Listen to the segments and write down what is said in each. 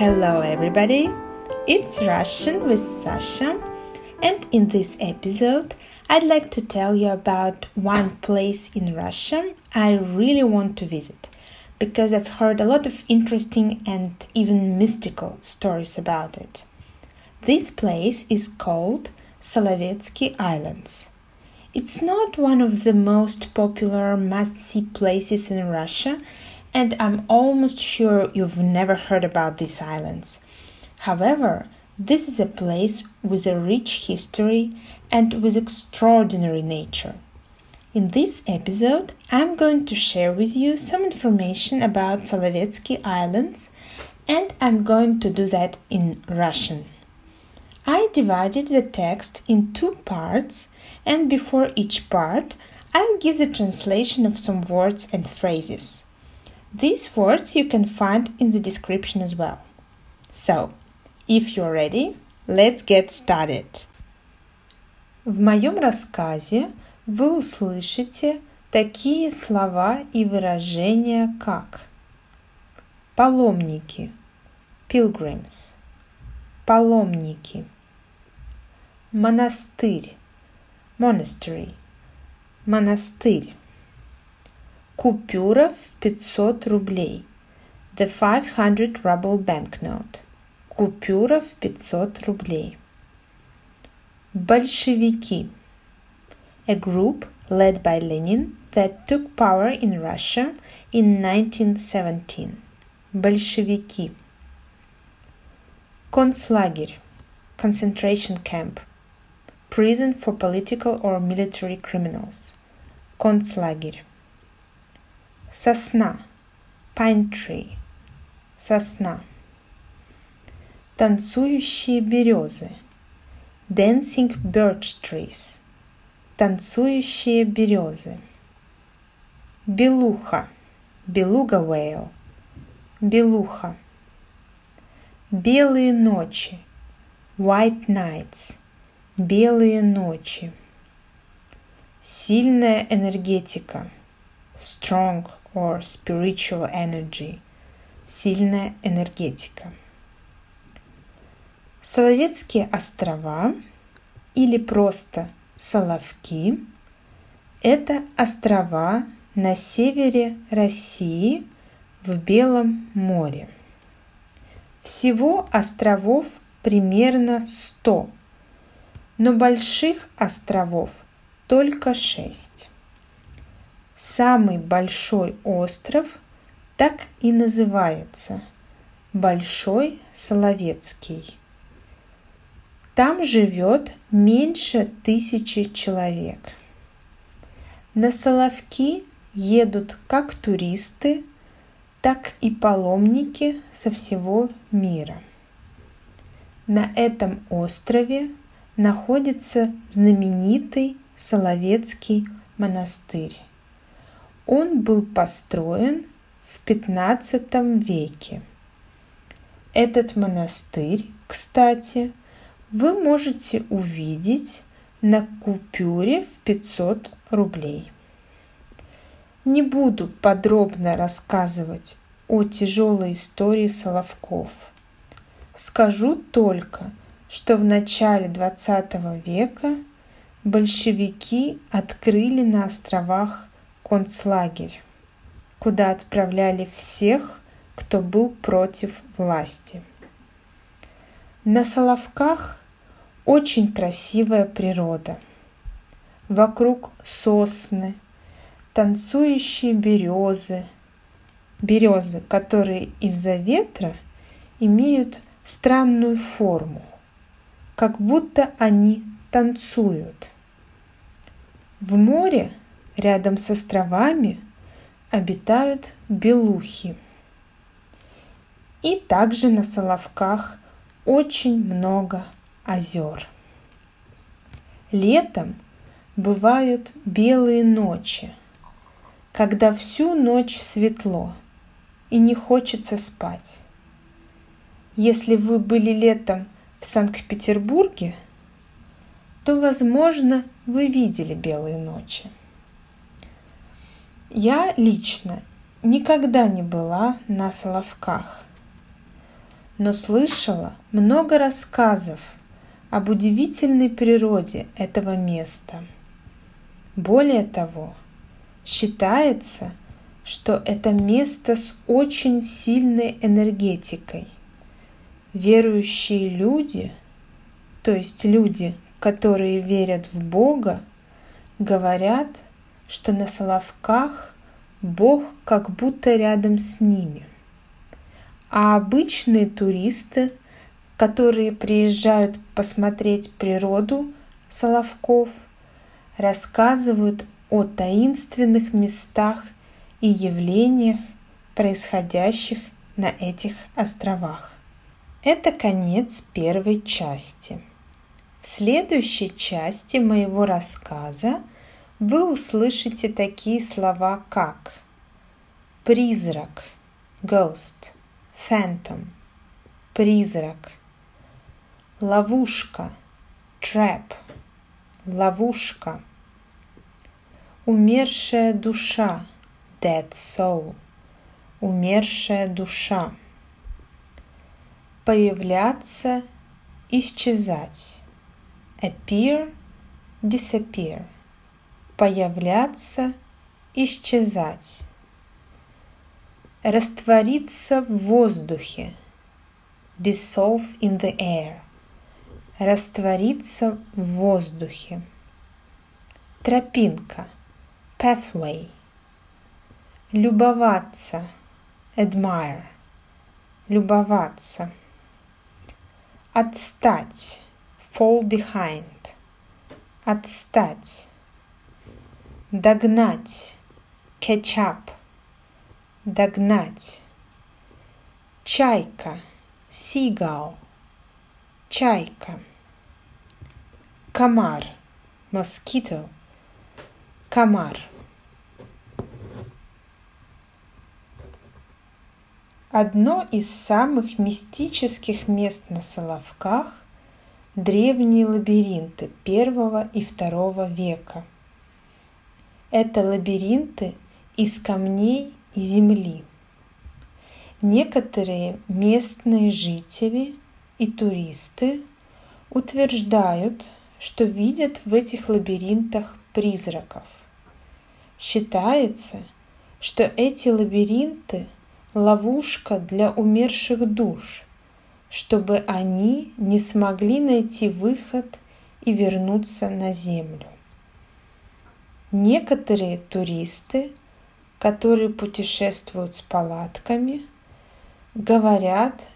Hello, everybody. It's Russian with Sasha, and in this episode, I'd like to tell you about one place in Russia I really want to visit because I've heard a lot of interesting and even mystical stories about it. This place is called Solovetsky Islands. It's not one of the most popular must see places in Russia, and I'm almost sure you've never heard about these islands. However, this is a place with a rich history and with extraordinary nature. In this episode, I'm going to share with you some information about Solovetsky Islands, and I'm going to do that in Russian. I divided the text in two parts, and before each part, I'll give the translation of some words and phrases. These words you can find in the description as well. So, if you're ready, let's get started. В моем рассказе вы услышите такие слова и выражения, как паломники, pilgrims, паломники, монастырь, monastery, монастырь, купюра в 500 рублей, the 500 ruble banknote, купюра в 500 рублей, большевики, a group led by Lenin that took power in Russia in 1917. Большевики. Концлагерь. Concentration camp. Prison for political or military criminals. Концлагерь. Сосна. Pine tree. Сосна. Танцующие березы. Dancing birch trees. Танцующие березы. Белуха. Белуга whale. Белуха. Белые ночи. White nights. Белые ночи. Сильная энергетика. Strong or spiritual energy. Сильная энергетика. Соловецкие острова или просто Соловки – это острова на севере России в Белом море. Всего островов примерно 100, но больших островов только 6. Самый большой остров так и называется – Большой Соловецкий. Там живет меньше тысячи человек. На Соловки едут как туристы, так и паломники со всего мира. На этом острове находится знаменитый Соловецкий монастырь. Он был построен в XV веке. Этот монастырь, кстати, вы можете увидеть на купюре в 500 рублей. Не буду подробно рассказывать о тяжелой истории Соловков. Скажу только, что в начале 20 века большевики открыли на островах концлагерь, куда отправляли всех, кто был против власти. На Соловках очень красивая природа. Вокруг сосны, танцующие березы, березы, которые из-за ветра имеют странную форму, как будто они танцуют. В море рядом с островами обитают белухи. И также на Соловках очень много озер. Летом бывают белые ночи, когда всю ночь светло и не хочется спать. Если вы были летом в Санкт-Петербурге, то, возможно, вы видели белые ночи. Я лично никогда не была на Соловках, но слышала много рассказов об удивительной природе этого места. Более того, считается, что это место с очень сильной энергетикой. Верующие люди, то есть люди, которые верят в Бога, говорят, что на Соловках Бог как будто рядом с ними. А обычные туристы, которые приезжают посмотреть природу Соловков, рассказывают о таинственных местах и явлениях, происходящих на этих островах. Это конец первой части. В следующей части моего рассказа вы услышите такие слова, как призрак, ghost, phantom, призрак, ловушка, trap, ловушка, умершая душа, dead soul, умершая душа, появляться, исчезать, appear, disappear, появляться, исчезать раствориться в воздухе, dissolve in the air, раствориться в воздухе. Тропинка, pathway, любоваться, admire, любоваться. Отстать, fall behind, отстать. Догнать, catch догнать. Чайка, seagull, чайка. Комар, mosquito, комар. Одно из самых мистических мест на Соловках – древние лабиринты первого и второго века. Это лабиринты из камней и земли. Некоторые местные жители и туристы утверждают, что видят в этих лабиринтах призраков. Считается, что эти лабиринты – ловушка для умерших душ, чтобы они не смогли найти выход и вернуться на Землю. Некоторые туристы которые путешествуют с палатками, говорят,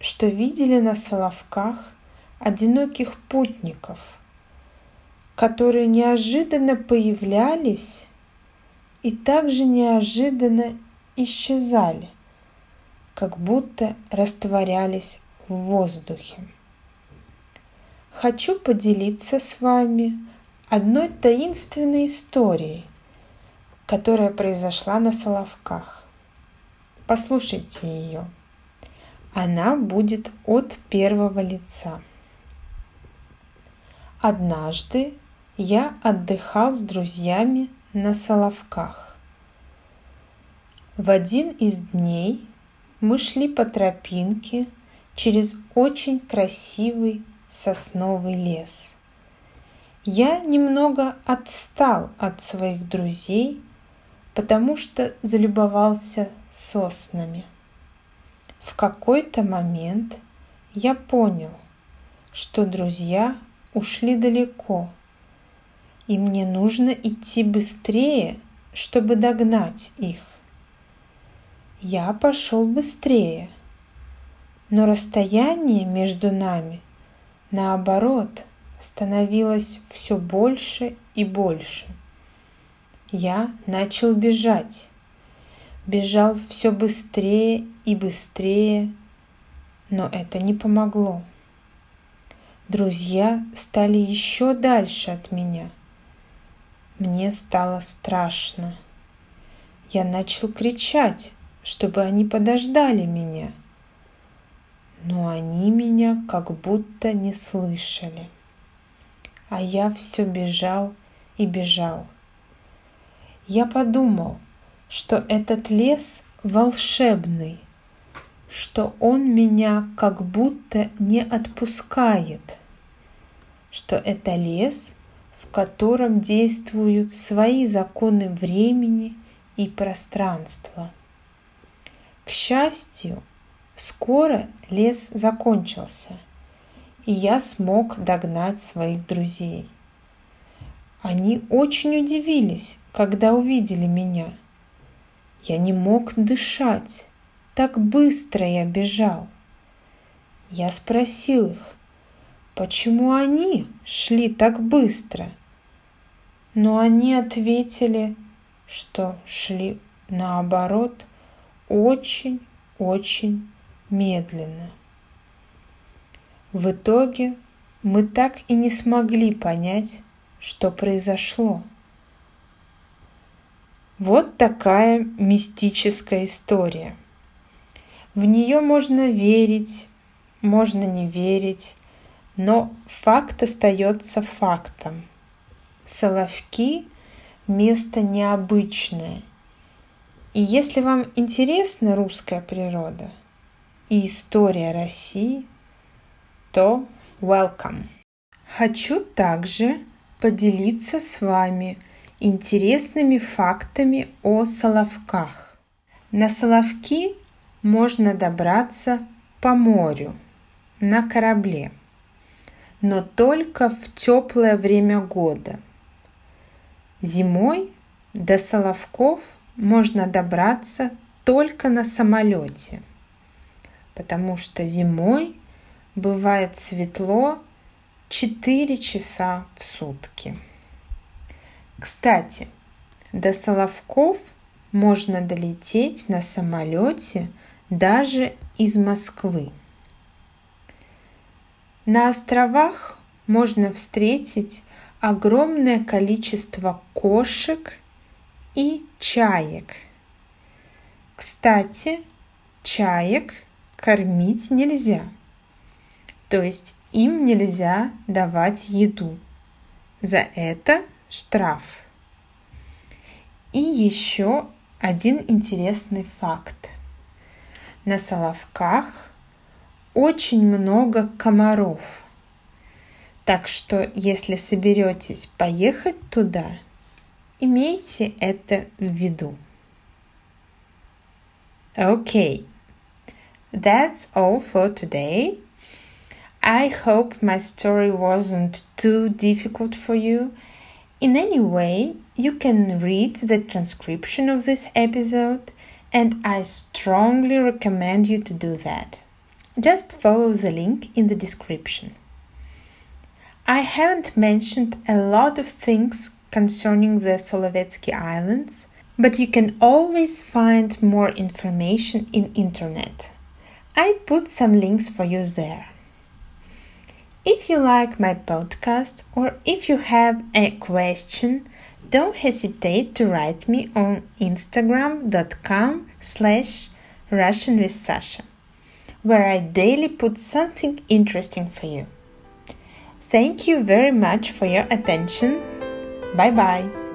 что видели на Соловках одиноких путников, которые неожиданно появлялись и также неожиданно исчезали, как будто растворялись в воздухе. Хочу поделиться с вами одной таинственной историей – которая произошла на Соловках. Послушайте ее. Она будет от первого лица. Однажды я отдыхал с друзьями на Соловках. В один из дней мы шли по тропинке через очень красивый сосновый лес. Я немного отстал от своих друзей потому что залюбовался соснами. В какой-то момент я понял, что друзья ушли далеко, и мне нужно идти быстрее, чтобы догнать их. Я пошел быстрее, но расстояние между нами, наоборот, становилось все больше и больше – я начал бежать. Бежал все быстрее и быстрее, но это не помогло. Друзья стали еще дальше от меня. Мне стало страшно. Я начал кричать, чтобы они подождали меня. Но они меня как будто не слышали. А я все бежал и бежал я подумал, что этот лес волшебный, что он меня как будто не отпускает, что это лес, в котором действуют свои законы времени и пространства. К счастью, скоро лес закончился, и я смог догнать своих друзей. Они очень удивились, когда увидели меня. Я не мог дышать, так быстро я бежал. Я спросил их, почему они шли так быстро? Но они ответили, что шли наоборот очень-очень медленно. В итоге мы так и не смогли понять, что произошло. Вот такая мистическая история. В нее можно верить, можно не верить, но факт остается фактом. Соловки – место необычное. И если вам интересна русская природа и история России, то welcome. Хочу также поделиться с вами интересными фактами о Соловках. На Соловки можно добраться по морю на корабле – но только в теплое время года. Зимой до Соловков можно добраться только на самолете, потому что зимой бывает светло 4 часа в сутки. Кстати, до Соловков можно долететь на самолете даже из Москвы. На островах можно встретить огромное количество кошек и чаек. Кстати, чаек кормить нельзя. То есть им нельзя давать еду. За это штраф. И еще один интересный факт. На Соловках очень много комаров. Так что, если соберетесь поехать туда, имейте это в виду. Okay, that's all for today. I hope my story wasn't too difficult for you. In any way, you can read the transcription of this episode, and I strongly recommend you to do that. Just follow the link in the description. I haven't mentioned a lot of things concerning the Solovetsky Islands, but you can always find more information in internet. I put some links for you there. If you like my podcast or if you have a question, don't hesitate to write me on instagram.com slash Russian with Sasha where I daily put something interesting for you. Thank you very much for your attention. Bye bye.